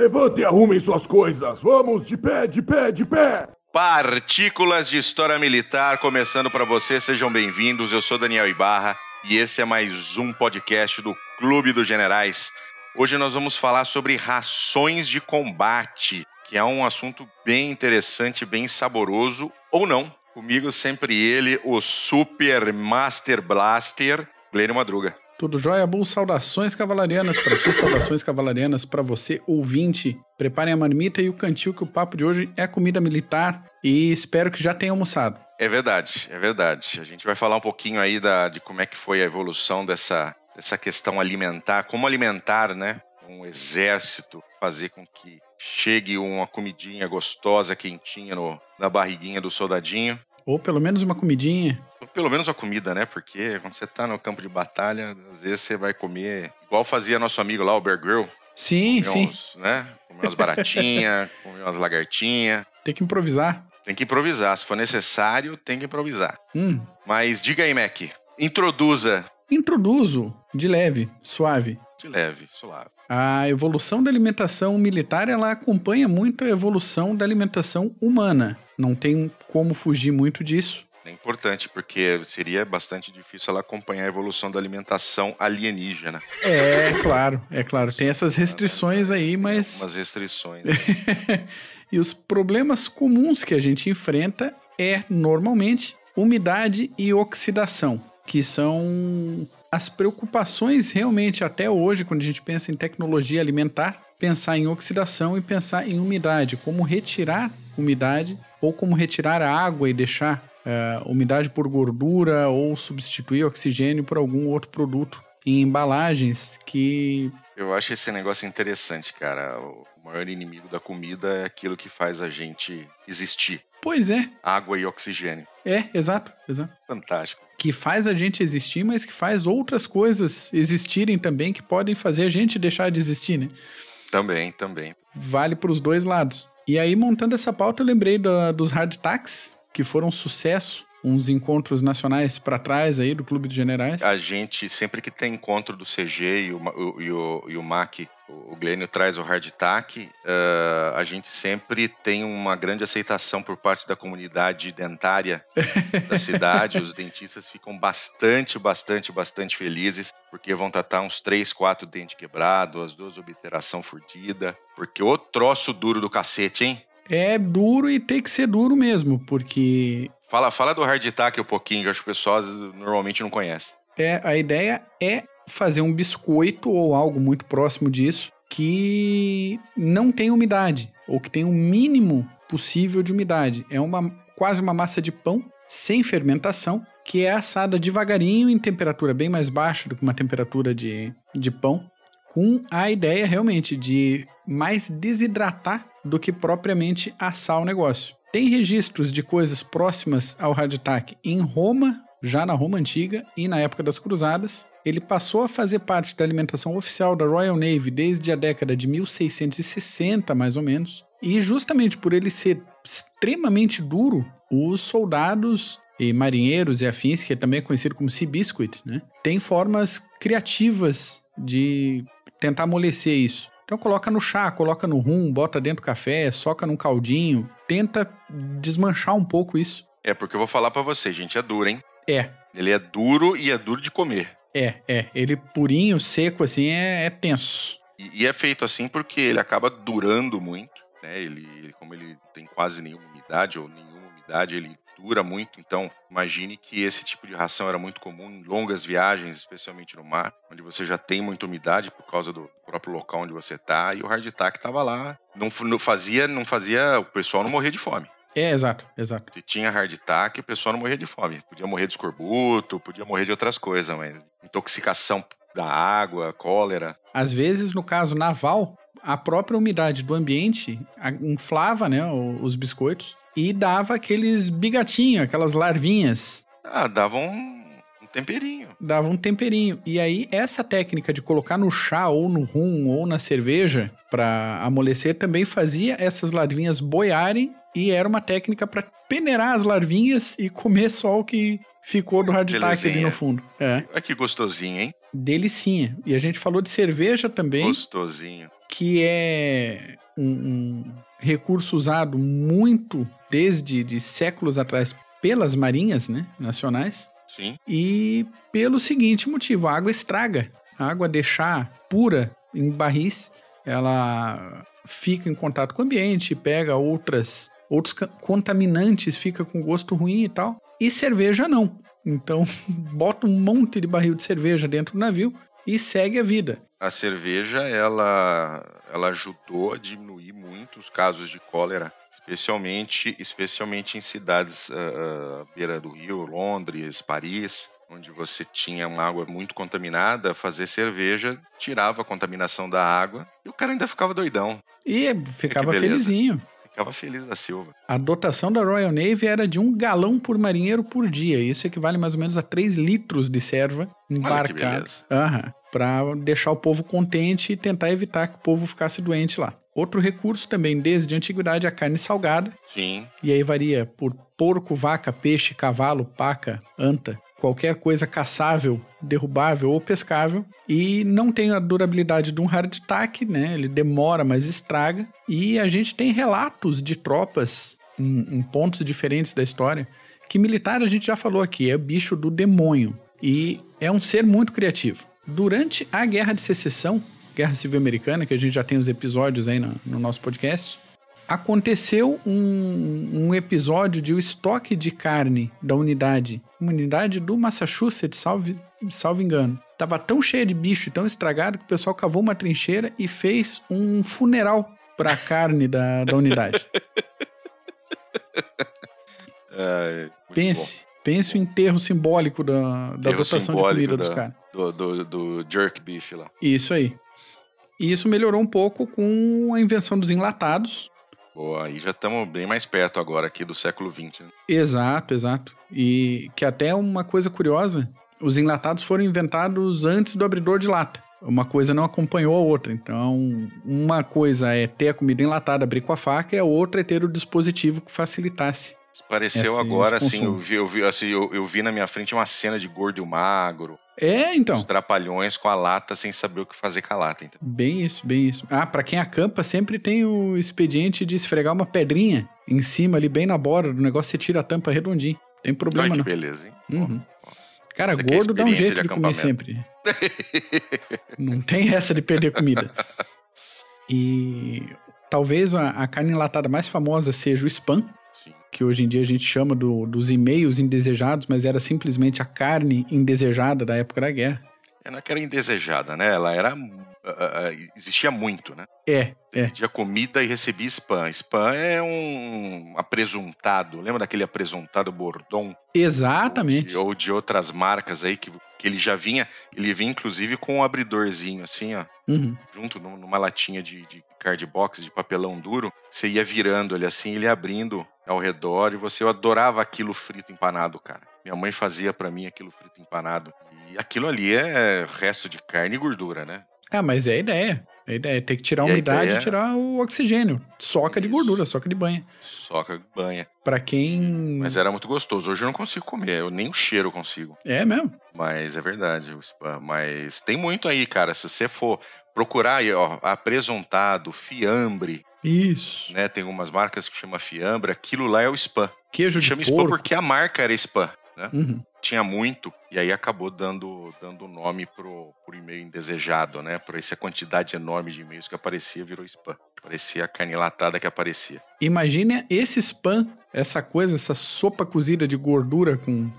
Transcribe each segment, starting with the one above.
Levante e arrumem suas coisas. Vamos, de pé, de pé, de pé. Partículas de História Militar, começando para você, sejam bem-vindos. Eu sou Daniel Ibarra e esse é mais um podcast do Clube dos Generais. Hoje nós vamos falar sobre rações de combate, que é um assunto bem interessante, bem saboroso, ou não. Comigo sempre ele, o Super Master Blaster, Glênio Madruga. Tudo jóia, Bull? Saudações cavalarianas para ti, saudações cavalarianas para você, ouvinte. Preparem a marmita e o cantil que o papo de hoje é comida militar e espero que já tenha almoçado. É verdade, é verdade. A gente vai falar um pouquinho aí da, de como é que foi a evolução dessa, dessa questão alimentar, como alimentar, né? Um exército, fazer com que chegue uma comidinha gostosa, quentinha no, na barriguinha do soldadinho. Ou pelo menos uma comidinha. Pelo menos a comida, né? Porque quando você tá no campo de batalha, às vezes você vai comer igual fazia nosso amigo lá, o Bear Grill. Sim, comer sim. Uns, né? Comer umas baratinhas, comer umas lagartinhas. Tem que improvisar. Tem que improvisar. Se for necessário, tem que improvisar. Hum. Mas diga aí, Mac. Introduza. Introduzo de leve, suave. De leve, suave. A evolução da alimentação militar ela acompanha muito a evolução da alimentação humana. Não tem como fugir muito disso. É importante, porque seria bastante difícil ela acompanhar a evolução da alimentação alienígena. É, claro, é claro. Tem essas restrições aí, mas. Umas restrições. e os problemas comuns que a gente enfrenta é, normalmente, umidade e oxidação, que são as preocupações realmente até hoje, quando a gente pensa em tecnologia alimentar, pensar em oxidação e pensar em umidade, como retirar umidade ou como retirar a água e deixar uh, umidade por gordura ou substituir oxigênio por algum outro produto em embalagens que. Eu acho esse negócio interessante, cara. O maior inimigo da comida é aquilo que faz a gente existir. Pois é. Água e oxigênio. É, exato, exato. Fantástico. Que faz a gente existir, mas que faz outras coisas existirem também que podem fazer a gente deixar de existir, né? Também, também. Vale para os dois lados. E aí, montando essa pauta, eu lembrei do, dos hardtacks, que foram um sucesso uns encontros nacionais para trás aí do Clube de Generais? A gente, sempre que tem encontro do CG e o, e o, e o MAC, o Glênio traz o hardtack, uh, a gente sempre tem uma grande aceitação por parte da comunidade dentária da cidade. Os dentistas ficam bastante, bastante, bastante felizes, porque vão tratar uns três, quatro dentes quebrados, as duas obliteração furdida, porque o troço duro do cacete, hein? É duro e tem que ser duro mesmo, porque Fala, fala do hardtack um pouquinho, que acho que o pessoal normalmente não conhece. É, a ideia é fazer um biscoito ou algo muito próximo disso que não tem umidade ou que tem o um mínimo possível de umidade. É uma quase uma massa de pão sem fermentação que é assada devagarinho em temperatura bem mais baixa do que uma temperatura de, de pão, com a ideia realmente de mais desidratar do que propriamente assar o negócio. Tem registros de coisas próximas ao hardtack em Roma, já na Roma Antiga e na época das Cruzadas. Ele passou a fazer parte da alimentação oficial da Royal Navy desde a década de 1660, mais ou menos. E justamente por ele ser extremamente duro, os soldados e marinheiros e afins, que é também conhecido como sea biscuit, né, tem formas criativas de tentar amolecer isso. Então coloca no chá, coloca no rum, bota dentro do café, soca num caldinho, tenta desmanchar um pouco isso. É, porque eu vou falar para você, gente, é duro, hein? É. Ele é duro e é duro de comer. É, é. Ele purinho, seco, assim, é, é tenso. E, e, é feito assim porque ele acaba durando muito, né? Ele, ele, como ele tem quase nenhuma umidade ou nenhuma umidade, ele dura muito. Então, imagine que esse tipo de ração era muito comum em longas viagens, especialmente no mar, onde você já tem muita umidade por causa do próprio local onde você está. E o hardtack estava lá, não, não fazia, não fazia o pessoal não morrer de fome. É, exato, exato. Se tinha hardtack, o pessoal não morria de fome. Podia morrer de escorbuto, podia morrer de outras coisas, mas intoxicação da água, cólera. Às vezes, no caso naval, a própria umidade do ambiente inflava né, os biscoitos e dava aqueles bigatinhos, aquelas larvinhas. Ah, dava um, um temperinho. Dava um temperinho. E aí, essa técnica de colocar no chá, ou no rum, ou na cerveja, para amolecer, também fazia essas larvinhas boiarem e era uma técnica para peneirar as larvinhas e comer só o que ficou do hardtack ali no fundo. É. Olha que gostosinho, hein? Delicinha. E a gente falou de cerveja também. Gostosinho. Que é um, um recurso usado muito desde de séculos atrás pelas marinhas né, nacionais. Sim. E pelo seguinte motivo, a água estraga. A água deixar pura em barris, ela fica em contato com o ambiente, pega outras outros contaminantes, fica com gosto ruim e tal. E cerveja não. Então, bota um monte de barril de cerveja dentro do navio e segue a vida. A cerveja, ela, ela ajudou a diminuir muito os casos de cólera, especialmente, especialmente em cidades uh, à beira do rio, Londres, Paris, onde você tinha uma água muito contaminada, fazer cerveja tirava a contaminação da água e o cara ainda ficava doidão. E ficava felizinho. Ficava feliz da Silva. A dotação da Royal Navy era de um galão por marinheiro por dia. Isso equivale mais ou menos a 3 litros de serva embarcada. Uhum, para deixar o povo contente e tentar evitar que o povo ficasse doente lá. Outro recurso também, desde a antiguidade, a carne salgada. Sim. E aí varia por porco, vaca, peixe, cavalo, paca, anta qualquer coisa caçável, derrubável ou pescável e não tem a durabilidade de um hardtack, né? Ele demora, mas estraga. E a gente tem relatos de tropas em, em pontos diferentes da história que militar a gente já falou aqui, é bicho do demônio e é um ser muito criativo. Durante a Guerra de Secessão, Guerra Civil Americana, que a gente já tem os episódios aí no, no nosso podcast, aconteceu um, um, episódio de o estoque de carne da unidade, uma unidade do Massachusetts, salve, salve engano. Tava tão cheia de bicho e tão estragado que o pessoal cavou uma trincheira e fez um funeral para a carne da, da unidade. É, pense, bom. pense o enterro simbólico da, da dotação de comida da, dos caras. Do, do, do jerk beef lá. Isso aí. E isso melhorou um pouco com a invenção dos enlatados, Boa, aí já estamos bem mais perto agora aqui do século XX. Né? Exato, exato. E que até uma coisa curiosa, os enlatados foram inventados antes do abridor de lata. Uma coisa não acompanhou a outra. Então, uma coisa é ter a comida enlatada, abrir com a faca, e a outra é ter o dispositivo que facilitasse. Pareceu esse, agora, esse assim, eu vi, eu, vi, assim eu, eu vi na minha frente uma cena de gordo e magro, é, então. Os trapalhões com a lata sem saber o que fazer com a lata. Entendeu? Bem isso, bem isso. Ah, para quem acampa, sempre tem o expediente de esfregar uma pedrinha em cima ali, bem na borda do negócio, você tira a tampa redondinho. Tem problema Olha que não. beleza, hein? Uhum. Cara, Isso gordo dá um jeito de, de comer sempre. não tem essa de perder comida. E talvez a, a carne enlatada mais famosa seja o spam, que hoje em dia a gente chama do, dos e-mails indesejados, mas era simplesmente a carne indesejada da época da guerra. É, não é que era indesejada, né? Ela era. Uh, existia muito, né? É, é. Pedia comida e recebia spam. Spam é um apresuntado. Lembra daquele apresuntado Bordon? Exatamente. Ou de, ou de outras marcas aí que, que ele já vinha. Ele vinha inclusive com um abridorzinho assim, ó. Uhum. Junto numa latinha de, de cardbox, de papelão duro. Você ia virando ele assim, ele abrindo ao redor e você eu adorava aquilo frito empanado, cara. Minha mãe fazia para mim aquilo frito empanado. E aquilo ali é resto de carne e gordura, né? Ah, mas é a ideia. A ideia é ter que tirar a umidade e tirar o oxigênio. Soca Isso. de gordura, soca de banha. Soca de banha. Pra quem. Mas era muito gostoso. Hoje eu não consigo comer, eu nem o cheiro consigo. É mesmo? Mas é verdade. Mas tem muito aí, cara. Se você for procurar aí, ó, apresuntado, fiambre. Isso. Né? Tem umas marcas que chama fiambre. Aquilo lá é o spam. Queijo de Chama porco. spam porque a marca era spam. Né? Uhum. Tinha muito, e aí acabou dando dando nome pro, pro e-mail indesejado, né? Por essa quantidade enorme de e-mails que aparecia, virou spam. Parecia a carne latada que aparecia. Imagine esse spam, essa coisa, essa sopa cozida de gordura com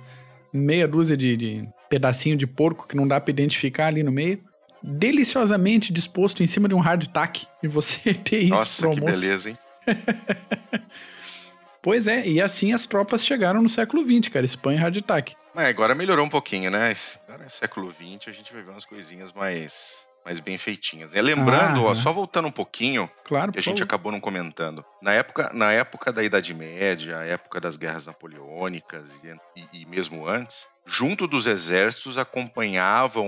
meia dúzia de, de pedacinho de porco que não dá para identificar ali no meio deliciosamente disposto em cima de um hardtack e você ter isso Nossa, pro que beleza, hein? pois é, e assim as tropas chegaram no século XX, cara, Espanha e hardtack. É, agora melhorou um pouquinho, né? Agora é século XX, a gente vai ver umas coisinhas mais mais bem feitinhas. Né? Lembrando, ah, ó, só voltando um pouquinho, claro, que a gente favor. acabou não comentando. Na época, na época da Idade Média, a época das guerras napoleônicas e, e, e mesmo antes, junto dos exércitos acompanhavam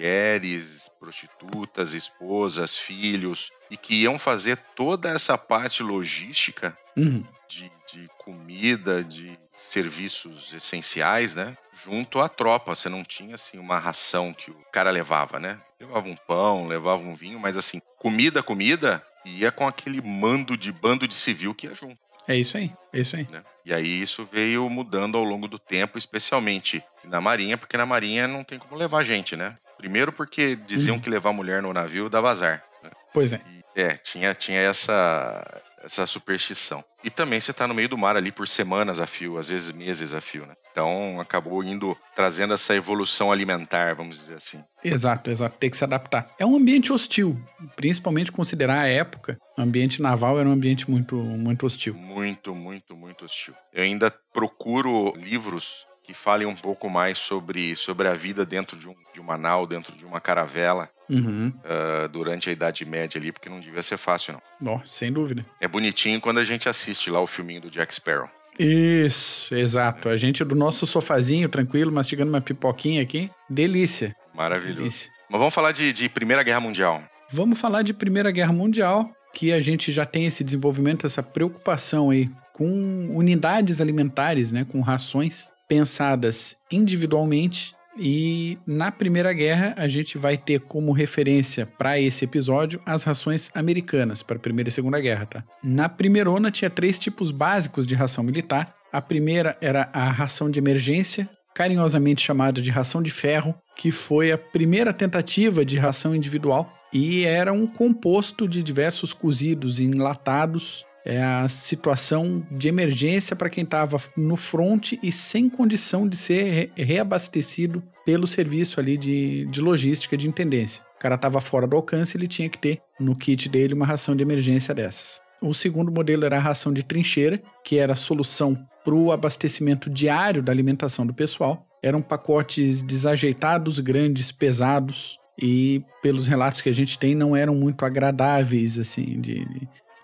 mulheres, prostitutas, esposas, filhos, e que iam fazer toda essa parte logística Uhum. de, de comida, de serviços essenciais, né? Junto à tropa. Você não tinha, assim, uma ração que o cara levava, né? Levava um pão, levava um vinho, mas, assim, comida, comida, ia com aquele mando de bando de civil que ia junto. É isso aí, é isso aí. né? E aí isso veio mudando ao longo do tempo, especialmente na Marinha, porque na Marinha não tem como levar gente, né? Primeiro porque diziam Uhum. que levar mulher no navio dava azar. Né? Pois é. E, é, tinha, tinha essa, essa superstição. E também você tá no meio do mar ali por semanas a fio, às vezes meses a fio, né? Então acabou indo, trazendo essa evolução alimentar, vamos dizer assim. Exato, exato. Tem que se adaptar. É um ambiente hostil, principalmente considerar a época. O ambiente naval era um ambiente muito, muito hostil. Muito, muito, muito hostil. Eu ainda procuro livros que falem um pouco mais sobre, sobre a vida dentro de, um, de uma nau, dentro de uma caravela, Uhum. ah, durante a Idade Média ali, porque não devia ser fácil, não. Ó, sem dúvida. É bonitinho quando a gente assiste lá o filminho do Jack Sparrow. Isso, exato. A gente do nosso sofazinho, tranquilo, mastigando uma pipoquinha aqui. Delícia. Maravilhoso. Delícia. Mas vamos falar de, de Primeira Guerra Mundial. Vamos falar de Primeira Guerra Mundial, que a gente já tem esse desenvolvimento, essa preocupação aí com unidades alimentares, né, com rações pensadas individualmente. E na Primeira Guerra a gente vai ter como referência para esse episódio as rações americanas para a Primeira e Segunda Guerra, tá? Na Primeirona tinha três tipos básicos de ração militar. A primeira era a ração de emergência, carinhosamente chamada de ração de ferro, que foi a primeira tentativa de ração individual e era um composto de diversos cozidos enlatados. É a situação de emergência para quem estava no front e sem condição de ser re- reabastecido pelo serviço ali de, de logística de intendência. O cara estava fora do alcance, ele tinha que ter no kit dele uma ração de emergência dessas. O segundo modelo era a ração de trincheira, que era a solução para o abastecimento diário da alimentação do pessoal. Eram pacotes desajeitados, grandes, pesados e, pelos relatos que a gente tem, não eram muito agradáveis assim de,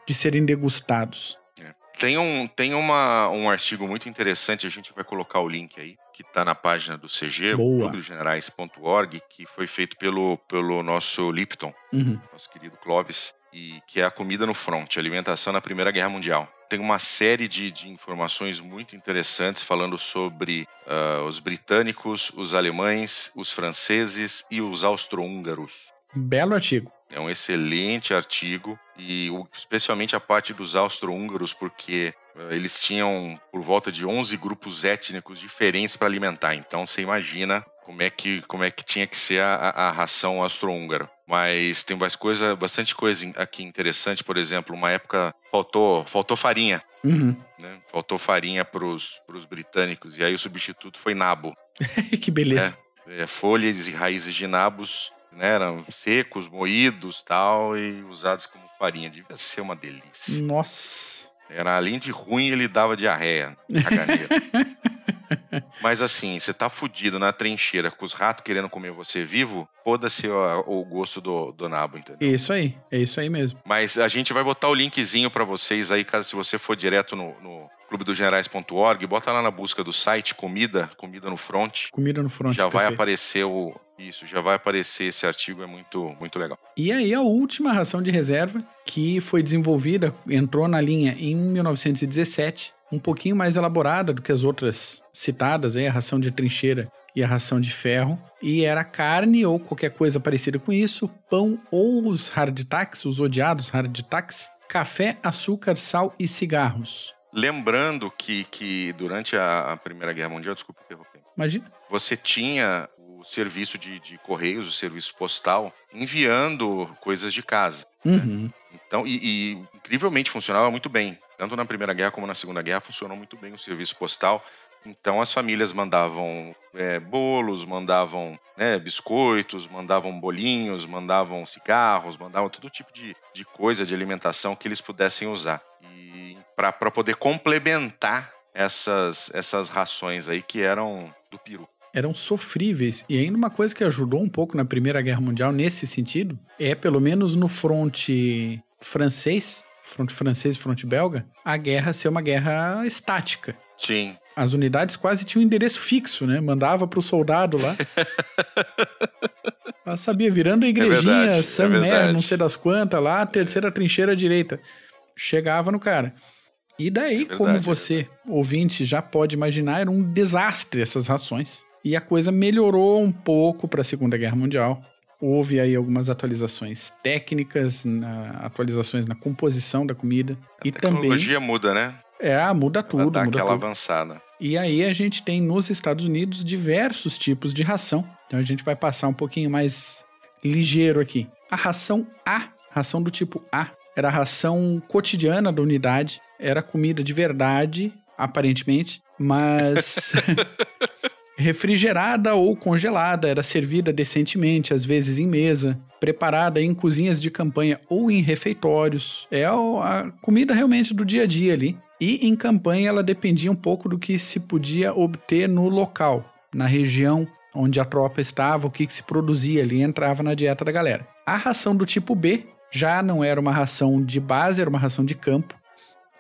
de serem degustados. Tem, um, tem uma, um artigo muito interessante, a gente vai colocar o link aí, que está na página do CG, clubedogenerais.org, que foi feito pelo, pelo nosso Lipton, Uhum. nosso querido Clovis, e que é a comida no front, alimentação na Primeira Guerra Mundial. Tem uma série de, de informações muito interessantes falando sobre ah, os britânicos, os alemães, os franceses e os austro-húngaros. Belo artigo. É um excelente artigo, e especialmente a parte dos austro-húngaros, porque eh, eles tinham por volta de 11 grupos étnicos diferentes para alimentar. Então você imagina como é que, como é que tinha que ser a, a- ração austro-húngara. Mas tem mais coisa, bastante coisa aqui interessante. Por exemplo, uma época faltou, faltou farinha. Uhum. Né? Faltou farinha para os britânicos, e aí o substituto foi nabo. que beleza. É, folhas e raízes de nabos né, eram secos, moídos tal, e usados como farinha. Devia ser uma delícia. Nossa. Era além de ruim, ele dava diarreia, caganeira. Mas assim, você tá fudido na trincheira com os ratos querendo comer você vivo, foda-se o, o gosto do, do nabo, entendeu? Isso aí. É isso aí mesmo. Mas a gente vai botar o linkzinho pra vocês aí, caso se você for direto no, no clubedogenerais.org, bota lá na busca do site comida, comida no front. Comida no front. já vai perfeito. aparecer o isso, já vai aparecer esse artigo, é muito muito legal. E aí a última ração de reserva, que foi desenvolvida, entrou na linha em 1917, um pouquinho mais elaborada do que as outras citadas, aí, a ração de trincheira e a ração de ferro, e era carne ou qualquer coisa parecida com isso, pão ou os hardtacks, os odiados hardtacks, café, açúcar, sal e cigarros. Lembrando que, que durante a, Primeira Guerra Mundial, desculpa interromper, Imagina. você tinha o serviço de, de correios, o serviço postal, enviando coisas de casa. Uhum. Então, e, e incrivelmente funcionava muito bem. Tanto na Primeira Guerra como na Segunda Guerra funcionou muito bem o serviço postal. Então as famílias mandavam é, bolos, mandavam né, biscoitos, mandavam bolinhos, mandavam cigarros, mandavam todo tipo de, de coisa de alimentação que eles pudessem usar. E para poder complementar essas, essas rações aí que eram do peru. eram sofríveis. E ainda uma coisa que ajudou um pouco na Primeira Guerra Mundial nesse sentido é, pelo menos no fronte francês, fronte francês e fronte belga, a guerra ser uma guerra estática. Sim, As unidades quase tinham um endereço fixo, né? Mandava pro soldado lá. já sabia, virando a igrejinha, É verdade, é não sei das quantas, lá, terceira trincheira à direita. Chegava no cara. E daí, verdade, como é você, ouvinte, já pode imaginar, era um desastre essas rações. E a coisa melhorou um pouco para a Segunda Guerra Mundial. Houve aí algumas atualizações técnicas, na- atualizações na composição da comida. A e também. tecnologia muda, né? É, muda Ela tudo, dá muda aquela tudo. avançada. E aí a gente tem nos Estados Unidos diversos tipos de ração. Então a gente vai passar um pouquinho mais ligeiro aqui. A ração A, ração do tipo A, era a ração cotidiana da unidade, era comida de verdade, aparentemente, mas refrigerada ou congelada, era servida decentemente, às vezes em mesa, preparada em cozinhas de campanha ou em refeitórios. É a comida realmente do dia a dia ali. E em campanha ela dependia um pouco do que se podia obter no local, na região onde a tropa estava, o que, que se produzia ali entrava na dieta da galera. A ração do tipo B já não era uma ração de base, era uma ração de campo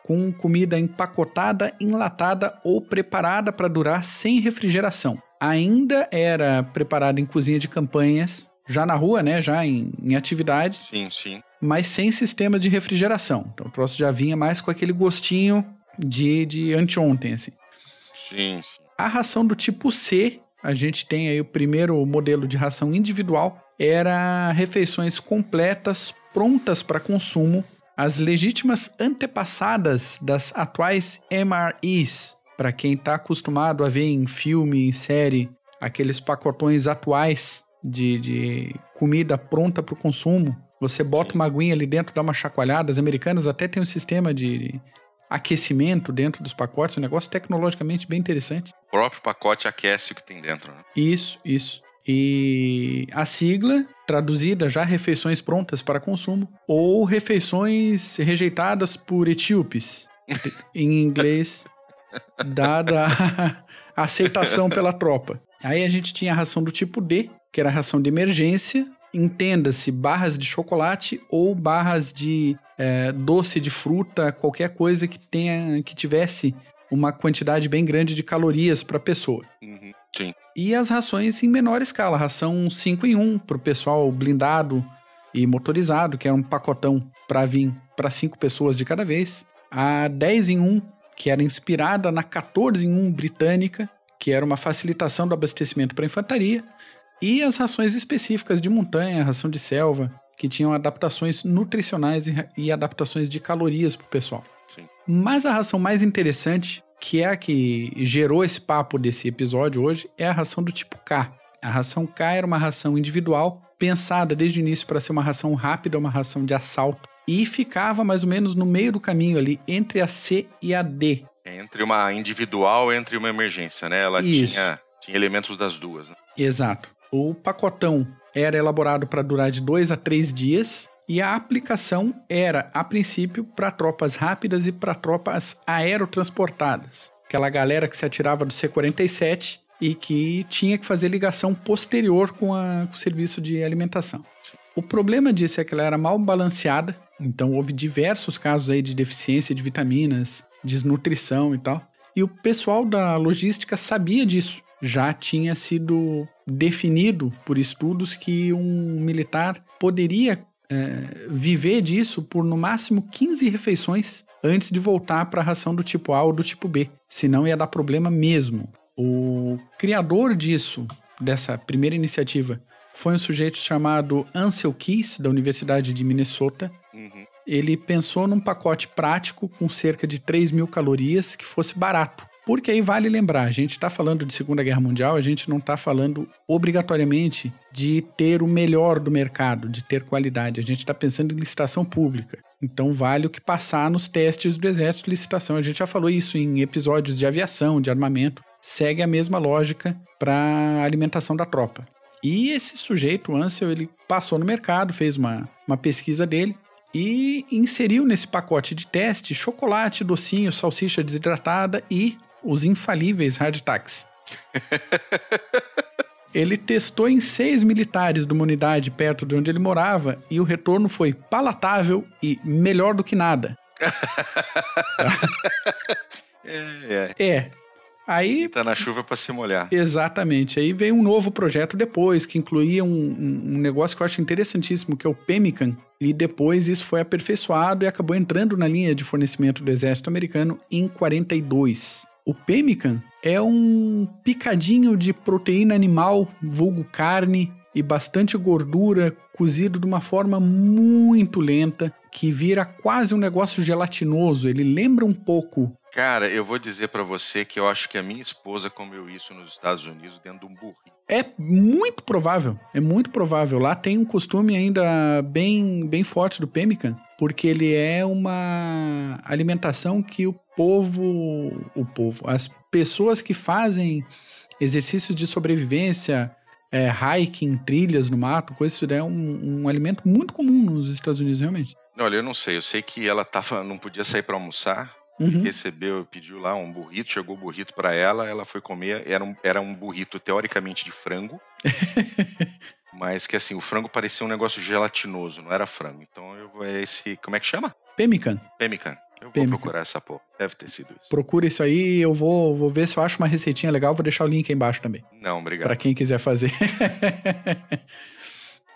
com comida empacotada, enlatada ou preparada para durar sem refrigeração. Ainda era preparada em cozinha de campanhas, já na rua, né, já em, em atividade, Sim, sim. mas sem sistema de refrigeração. Então o troço já vinha mais com aquele gostinho de, de anteontem, assim. Sim, sim. A ração do tipo C, a gente tem aí o primeiro modelo de ração individual, era refeições completas, prontas para consumo, as legítimas antepassadas das atuais MREs. Para quem está acostumado a ver em filme, em série, aqueles pacotões atuais de, de comida pronta para o consumo, você bota uma aguinha ali dentro, dá uma chacoalhada. As americanas até têm um sistema de aquecimento dentro dos pacotes, um negócio tecnologicamente bem interessante. O próprio pacote aquece o que tem dentro, né? Isso, isso. E a sigla, traduzida já refeições prontas para consumo, ou refeições rejeitadas por etíopes, em inglês, dada a aceitação pela tropa. Aí a gente tinha a ração do tipo D, que era a ração de emergência, entenda-se barras de chocolate ou barras de eh, doce de fruta, qualquer coisa que tenha que tivesse uma quantidade bem grande de calorias para a pessoa. Uhum, Sim. E as rações em menor escala, ração 5 em 1 para o pessoal blindado e motorizado, que era um pacotão para vir para 5 pessoas de cada vez. A 10 em 1, que era inspirada na 14 em 1 britânica, que era uma facilitação do abastecimento para infantaria. E as rações específicas de montanha, ração de selva, que tinham adaptações nutricionais e, e adaptações de calorias para o pessoal. Sim. Mas a ração mais interessante, que é a que gerou esse papo desse episódio hoje, é a ração do tipo K. A ração K era uma ração individual, pensada desde o início para ser uma ração rápida, uma ração de assalto, e ficava mais ou menos no meio do caminho ali, entre a C e a D. Entre uma individual entre uma emergência, né? Ela Isso. tinha, tinha elementos das duas. Né? Exato. O pacotão era elaborado para durar de dois a três dias e a aplicação era, a princípio, para tropas rápidas e para tropas aerotransportadas. Aquela galera que se atirava do C-47 e que tinha que fazer ligação posterior com, a- com o serviço de alimentação. O problema disso é que ela era mal balanceada, então houve diversos casos aí de deficiência de vitaminas, desnutrição e tal. E o pessoal da logística sabia disso. Já tinha sido definido por estudos que um militar poderia é, viver disso por no máximo 15 refeições antes de voltar para a ração do tipo A ou do tipo B. Senão ia dar problema mesmo. O criador disso, dessa primeira iniciativa, foi um sujeito chamado Ansel Keys, da Universidade de Minnesota. Uhum. Ele pensou num pacote prático com cerca de 3 mil calorias que fosse barato. Porque aí vale lembrar, a gente está falando de Segunda Guerra Mundial, a gente não está falando obrigatoriamente de ter o melhor do mercado, de ter qualidade. A gente está pensando em licitação pública. Então vale o que passar nos testes do Exército de licitação. A gente já falou isso em episódios de aviação, de armamento. Segue a mesma lógica para alimentação da tropa. E esse sujeito, o Ansel, ele passou no mercado, fez uma, uma pesquisa dele e inseriu nesse pacote de teste chocolate, docinho, salsicha desidratada e os infalíveis hardtacks. ele testou em seis militares de uma unidade perto de onde ele morava e o retorno foi palatável e melhor do que nada. É, é. É. Aí. Quem tá na chuva para se molhar. Exatamente. Aí veio um novo projeto depois, que incluía um, um, negócio que eu acho interessantíssimo, que é o Pemmican. E depois isso foi aperfeiçoado e acabou entrando na linha de fornecimento do exército americano em 42. O Pemmican é um picadinho de proteína animal, vulgo carne, e bastante gordura, cozido de uma forma muito lenta, que vira quase um negócio gelatinoso. Ele lembra um pouco Cara, eu vou dizer para você que eu acho que a minha esposa comeu isso nos Estados Unidos dentro de um burrinho. É muito provável, é muito provável. Lá tem um costume ainda bem, bem forte do pemmican, porque ele é uma alimentação que o povo, o povo, as pessoas que fazem exercícios de sobrevivência, é, hiking, trilhas no mato, coisa isso é um, um alimento muito comum nos Estados Unidos realmente. Olha, eu não sei, eu sei que ela tava, não podia sair para almoçar, Uhum. recebeu, pediu lá um burrito, chegou o burrito para ela, ela foi comer, era um, era um burrito teoricamente de frango, mas que assim, o frango parecia um negócio gelatinoso, não era frango. Então eu é esse, como é que chama? Pemmican. Pemmican. Eu vou Pemmican. procurar essa porra. Deve ter sido isso. Procura isso aí, eu vou, vou ver se eu acho uma receitinha legal, vou deixar o link aí embaixo também. Não, obrigado. Para quem quiser fazer.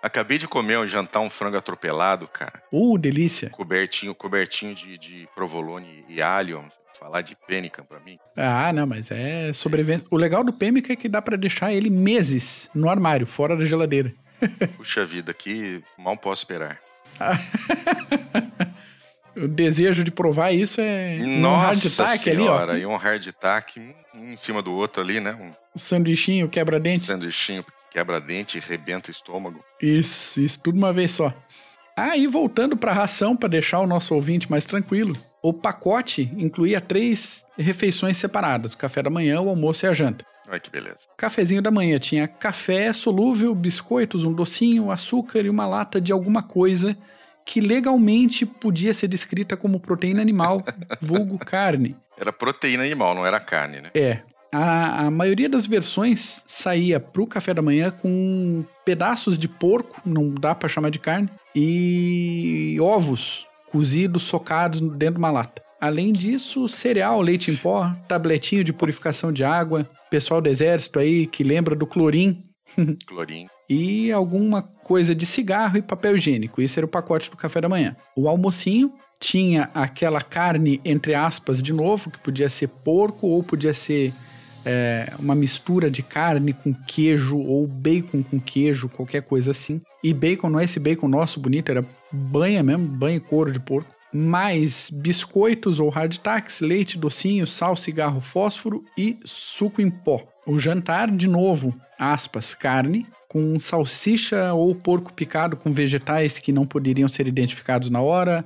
Acabei de comer um jantar, um frango atropelado, cara. Uh, delícia. Cobertinho, cobertinho de, de provolone e alho. Falar de pênica pra mim. Ah, não, mas é sobrevivência. O legal do pêmica é que dá para deixar ele meses no armário, fora da geladeira. Puxa vida, que mal posso esperar. o desejo de provar isso é Nossa um hard senhora, ali, ó. E um hard tack um em cima do outro ali, né? Um sanduichinho quebra-dente. Sanduichinho quebra-dente, rebenta estômago. Isso, isso tudo uma vez só. Ah, e voltando para a ração, para deixar o nosso ouvinte mais tranquilo, o pacote incluía três refeições separadas: o café da manhã, o almoço e a janta. Ai, que beleza. Cafezinho da manhã tinha café solúvel, biscoitos, um docinho, açúcar e uma lata de alguma coisa que legalmente podia ser descrita como proteína animal, vulgo carne. Era proteína animal, não era carne, né? É. A, a maioria das versões saía pro café da manhã com pedaços de porco, não dá para chamar de carne, e ovos cozidos, socados dentro de uma lata. Além disso, cereal, leite em pó, tabletinho de purificação de água, pessoal do exército aí que lembra do clorim. Clorim. e alguma coisa de cigarro e papel higiênico. Isso era o pacote do café da manhã. O almocinho tinha aquela carne, entre aspas, de novo, que podia ser porco ou podia ser é, uma mistura de carne com queijo ou bacon com queijo, qualquer coisa assim. E bacon não é esse bacon nosso bonito, era banha mesmo, banha e couro de porco. Mais biscoitos ou hardtacks, leite, docinho, sal, cigarro, fósforo e suco em pó. O jantar, de novo, aspas, carne, com salsicha ou porco picado com vegetais que não poderiam ser identificados na hora,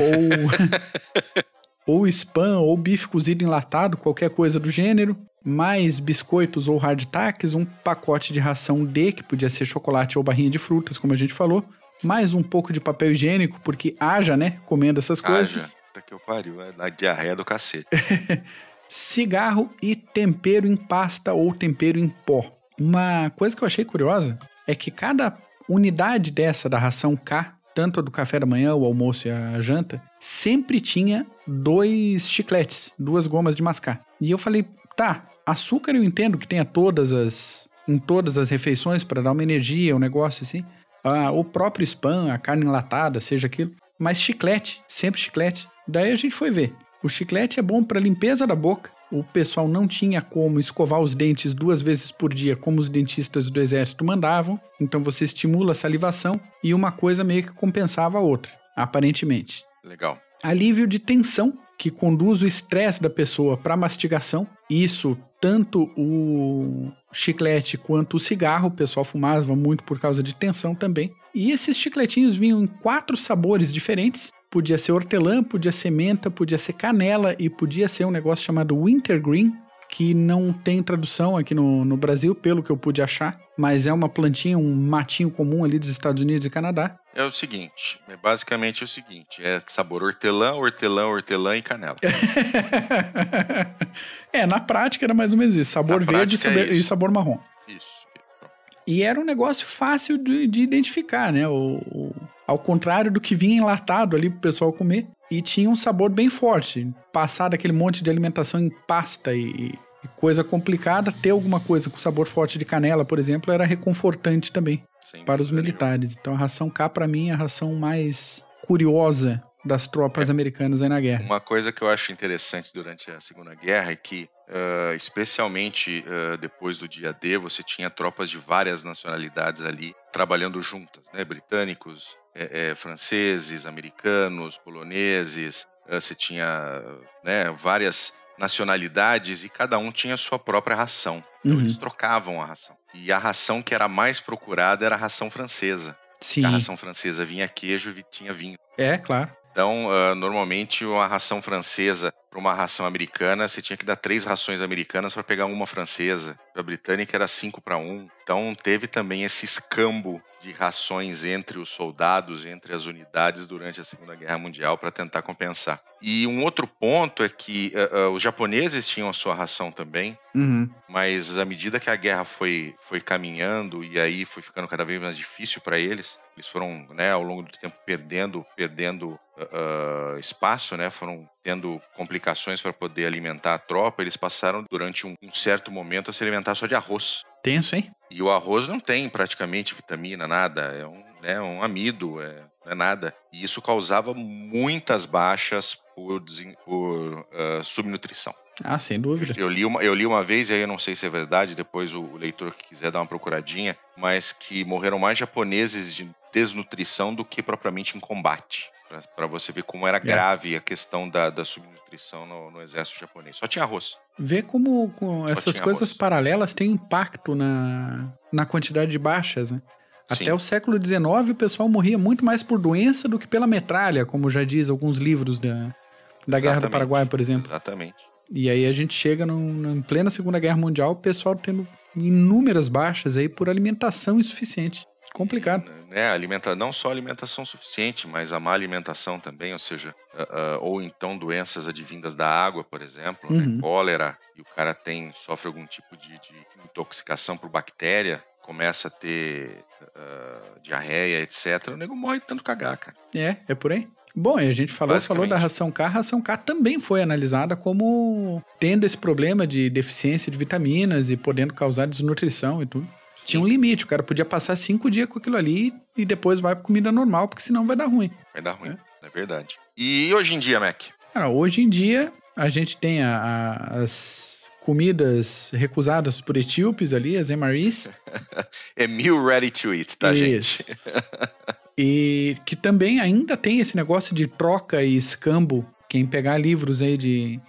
ou, ou spam, ou bife cozido enlatado, qualquer coisa do gênero, mais biscoitos ou hardtacks, um pacote de ração D, que podia ser chocolate ou barrinha de frutas, como a gente falou, mais um pouco de papel higiênico, porque haja, né, comendo essas coisas. Haja, tá que eu pariu, é na diarreia do cacete. Cigarro e tempero em pasta ou tempero em pó. Uma coisa que eu achei curiosa é que cada unidade dessa da ração K, tanto a do café da manhã, o almoço e a janta, sempre tinha dois chicletes, duas gomas de mascar. E eu falei, tá, Açúcar eu entendo que tenha todas as em todas as refeições para dar uma energia, um negócio assim. Ah, o próprio spam, a carne enlatada, seja aquilo. Mas chiclete, sempre chiclete. Daí a gente foi ver. O chiclete é bom para limpeza da boca. O pessoal não tinha como escovar os dentes duas vezes por dia, como os dentistas do exército mandavam. Então você estimula a salivação e uma coisa meio que compensava a outra, aparentemente. Legal. Alívio de tensão que conduz o estresse da pessoa para mastigação. Isso, tanto o chiclete quanto o cigarro, o pessoal fumava muito por causa de tensão também. E esses chicletinhos vinham em quatro sabores diferentes. Podia ser hortelã, podia ser menta, podia ser canela e podia ser um negócio chamado wintergreen, que não tem tradução aqui no, no Brasil, pelo que eu pude achar, mas é uma plantinha, um matinho comum ali dos Estados Unidos e Canadá. É o seguinte, é basicamente o seguinte, é sabor hortelã, hortelã, hortelã e canela. é, na prática era mais ou menos isso, sabor na verde é e sabor marrom. Isso. E era um negócio fácil de, de identificar, né? O, o, ao contrário do que vinha enlatado ali pro pessoal comer. E tinha um sabor bem forte. Passar daquele monte de alimentação em pasta e, coisa complicada, ter alguma coisa com sabor forte de canela, por exemplo, era reconfortante também Sem para os militares. Então a ração K, para mim, é a ração mais curiosa das tropas americanas aí na guerra. Uma coisa que eu acho interessante durante a Segunda Guerra é que, uh, especialmente uh, depois do dia D, você tinha tropas de várias nacionalidades ali trabalhando juntas, né? Britânicos, é, é, franceses, americanos, poloneses. Uh, você tinha né, várias nacionalidades e cada um tinha sua própria ração. Então Uhum. eles trocavam a ração. E a ração que era mais procurada era a ração francesa. Sim, A ração francesa vinha queijo e tinha vinho. é claro. Então, ah, normalmente, uma ração francesa para uma ração americana, você tinha que dar três rações americanas para pegar uma francesa. Para a britânica era cinco para um. Então, teve também esse escambo de rações entre os soldados, entre as unidades durante a Segunda Guerra Mundial para tentar compensar. E um outro ponto é que ah, ah, os japoneses tinham a sua ração também, Uhum. mas à medida que a guerra foi, foi caminhando e aí foi ficando cada vez mais difícil para eles, eles foram, né, ao longo do tempo perdendo, perdendo ah, espaço, né, foram tendo complicações para poder alimentar a tropa. Eles passaram durante um, certo momento a se alimentar só de arroz. Tenso, hein? E o arroz não tem praticamente vitamina, nada. É um, né, um amido, é, não é nada. E isso causava muitas baixas por, por ah, subnutrição. Ah, sem dúvida. Eu li, uma, eu li uma vez, e aí eu não sei se é verdade, depois o, o leitor que quiser dar uma procuradinha, mas que morreram mais japoneses de desnutrição do que propriamente em combate. Para você ver como era grave a questão da, da subnutrição no, no exército japonês. Só tinha arroz. Vê como, com essas coisas arroz. paralelas têm impacto na, na quantidade de baixas, né? Até Sim. o século XIX o pessoal morria muito mais por doença do que pela metralha, como já diz alguns livros da, da Guerra do. Paraguai, por exemplo. Exatamente. E aí a gente chega num, em plena Segunda Guerra Mundial, o pessoal tendo inúmeras baixas aí por alimentação insuficiente. Complicado. Né, alimenta, não só alimentação suficiente, mas a má alimentação também, ou seja, ah, ah, ou então doenças advindas da água, por exemplo, né, Uhum. cólera, e o cara tem sofre algum tipo de, de intoxicação por bactéria, começa a ter ah, diarreia, etc. O nego morre tanto cagar, cara. É, é por aí. Bom, e a gente falou, falou da ração K. A ração K também foi analisada como tendo esse problema de deficiência de vitaminas e podendo causar desnutrição e tudo. Tinha um limite, o cara podia passar cinco dias com aquilo ali e depois vai pra comida normal, porque senão vai dar ruim. Vai dar ruim, é, verdade. E hoje em dia, Mac? Cara, hoje em dia a gente tem a- a- as comidas recusadas por etíopes ali, as MREs. É meal ready to eat, tá, Isso. gente? E que também ainda tem esse negócio de troca e escambo. Quem pegar livros aí de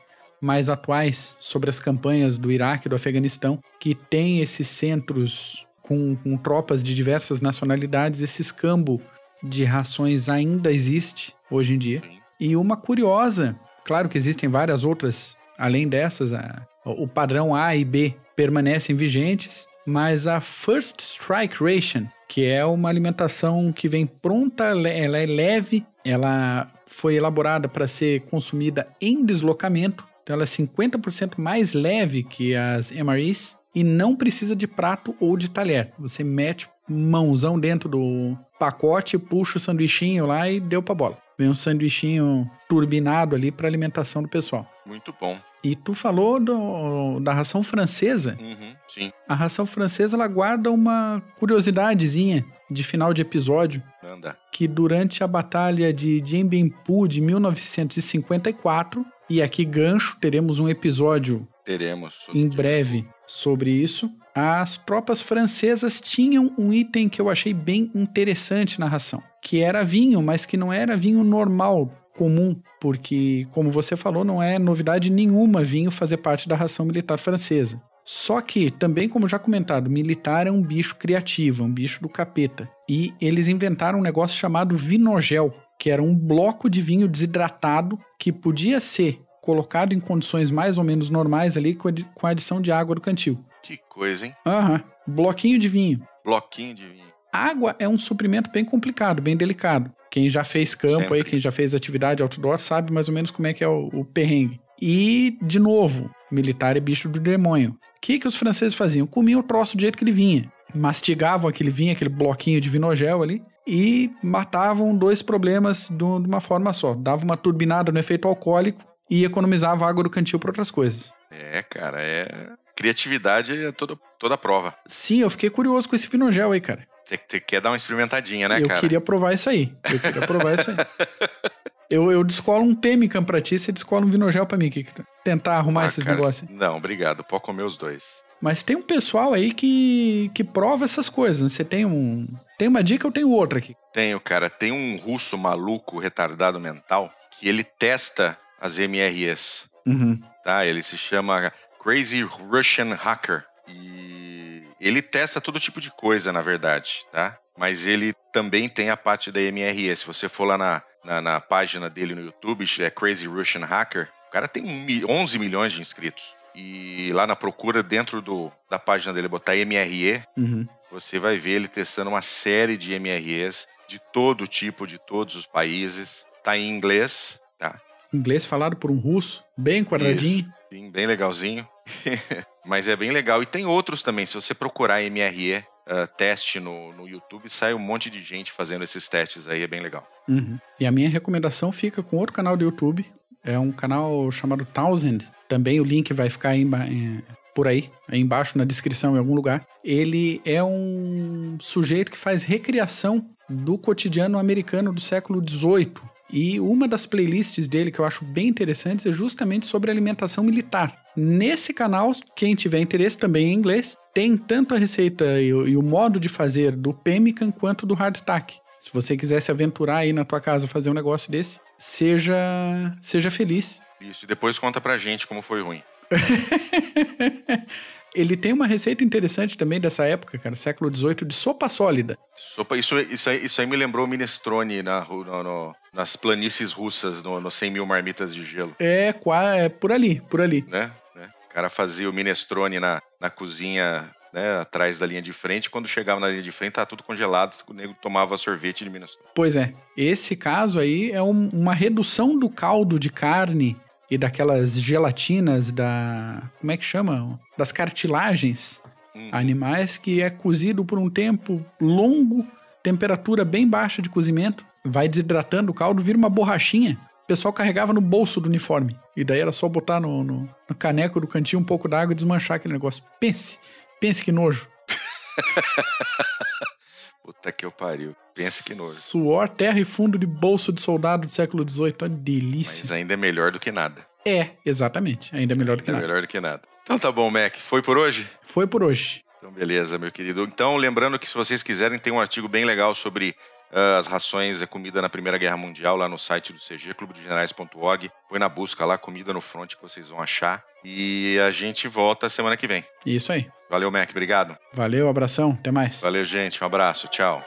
mais atuais sobre as campanhas do Iraque e do Afeganistão, que tem esses centros com, com tropas de diversas nacionalidades, esse escambo de rações ainda existe hoje em dia. E uma curiosa, claro que existem várias outras além dessas, a- o padrão A e B permanecem vigentes, mas a First Strike Ration, que é uma alimentação que vem pronta, ela é leve, ela foi elaborada para ser consumida em deslocamento, então ela é 50% mais leve que as MREs e não precisa de prato ou de talher. Você mete mãozão dentro do pacote, puxa o sanduichinho lá e deu pra bola. Vem um sanduichinho turbinado ali para alimentação do pessoal. Muito bom. E tu falou do- da ração francesa. Uhum, sim, A ração francesa ela guarda uma curiosidadezinha de final de episódio anda. que durante a batalha de Dien Bien Phu de 1954 e aqui gancho teremos um episódio Teremos. em breve sobre isso. As tropas francesas tinham um item que eu achei bem interessante na ração, que era vinho, mas que não era vinho normal, comum, porque, como você falou, não é novidade nenhuma vinho fazer parte da ração militar francesa. Só que, também como já comentado, militar é um bicho criativo, é um bicho do capeta. E eles inventaram um negócio chamado vinogel, que era um bloco de vinho desidratado que podia ser colocado em condições mais ou menos normais ali com a adição de água do cantil. Que coisa, hein? Aham, bloquinho de vinho. Bloquinho de vinho. Água é um suprimento bem complicado, bem delicado. Quem já fez campo aí, Sempre. quem já fez atividade outdoor, sabe mais ou menos como é que é o, o perrengue. E, de novo, militar é bicho do demônio. O que, que os franceses faziam? Comiam o troço do jeito que ele vinha. Mastigavam aquele vinho, aquele bloquinho de vinogel ali, e matavam dois problemas de uma forma só. Dava uma turbinada no efeito alcoólico e economizava água do cantil para outras coisas. É, cara, é. Criatividade é toda, toda prova. Sim, eu fiquei curioso com esse Vinogel aí, cara. Você quer dar uma experimentadinha, né, eu cara? Eu queria provar isso aí. Eu queria provar isso aí. Eu, eu descolo um Pemmican pra ti, você descola um Vinogel pra mim, que tentar arrumar ah, esses cara, negócios. Não, obrigado. Pode comer os dois. Mas tem um pessoal aí que, que prova essas coisas. Né? Você tem um. Tem uma dica, eu tenho outra aqui. Tenho, cara. Tem um russo maluco, retardado mental, que ele testa as MREs. Uhum. Tá? Ele se chama Crazy Russian Hacker. E ele testa todo tipo de coisa, na verdade, tá? Mas ele também tem a parte da MRE. Se você for lá na, na, na página dele no YouTube, é Crazy Russian Hacker, o cara tem 11 milhões de inscritos e lá na procura, dentro do, da página dele, botar MRE, uhum. você vai ver ele testando uma série de MREs de todo tipo, de todos os países. Tá em inglês, tá? Inglês falado por um russo, bem quadradinho. Isso, sim, bem legalzinho. Mas é bem legal. E tem outros também. Se você procurar MRE uh, teste no, no YouTube, sai um monte de gente fazendo esses testes aí, é bem legal. Uhum. E a minha recomendação fica com outro canal do YouTube, é um canal chamado Thousand. Também o link vai ficar aí, por aí, aí embaixo na descrição em algum lugar. Ele é um sujeito que faz recriação do cotidiano americano do século XVIII. E uma das playlists dele que eu acho bem interessantes é justamente sobre alimentação militar. Nesse canal, quem tiver interesse também em inglês, tem tanto a receita e o, e o modo de fazer do pemmican quanto do hardtack. Se você quiser se aventurar aí na tua casa fazer um negócio desse, seja seja feliz. Isso, e depois conta pra gente como foi ruim. Ele tem uma receita interessante também dessa época, cara, século XVIII, de sopa sólida. Sopa, isso, isso, aí, isso aí me lembrou o minestrone na, no, no, nas planícies russas, no, no 100 mil marmitas de gelo. É, é por ali, por ali. Né? né? O cara fazia o minestrone na, na cozinha né, atrás da linha de frente. Quando chegava na linha de frente, tava tudo congelado, o nego tomava sorvete de Minas. Pois é. Esse caso aí é um, uma redução do caldo de carne e daquelas gelatinas da. Como é que chama? Das cartilagens uhum. animais, que é cozido por um tempo longo, temperatura bem baixa de cozimento, vai desidratando o caldo, vira uma borrachinha. O pessoal carregava no bolso do uniforme. E daí era só botar no, no, no caneco do cantinho um pouco d'água e desmanchar aquele negócio. Pense, Pense que nojo. Puta que eu pariu. Pense que nojo. Suor, terra e fundo de bolso de soldado do século XVIII. Uma delícia. Mas ainda é melhor do que nada. É, exatamente. Ainda é melhor do que é nada. É melhor do que nada. Então tá bom, Mac. Foi por hoje? Foi por hoje. Então, beleza, meu querido. Então, lembrando que se vocês quiserem, tem um artigo bem legal sobre uh, as rações e comida na Primeira Guerra Mundial lá no site do CG, clubedegenerais.org. Põe na busca lá, comida no front que vocês vão achar. E a gente volta semana que vem. Isso aí. Valeu, Mac. Obrigado. Valeu, abração. Até mais. Valeu, gente. Um abraço. Tchau.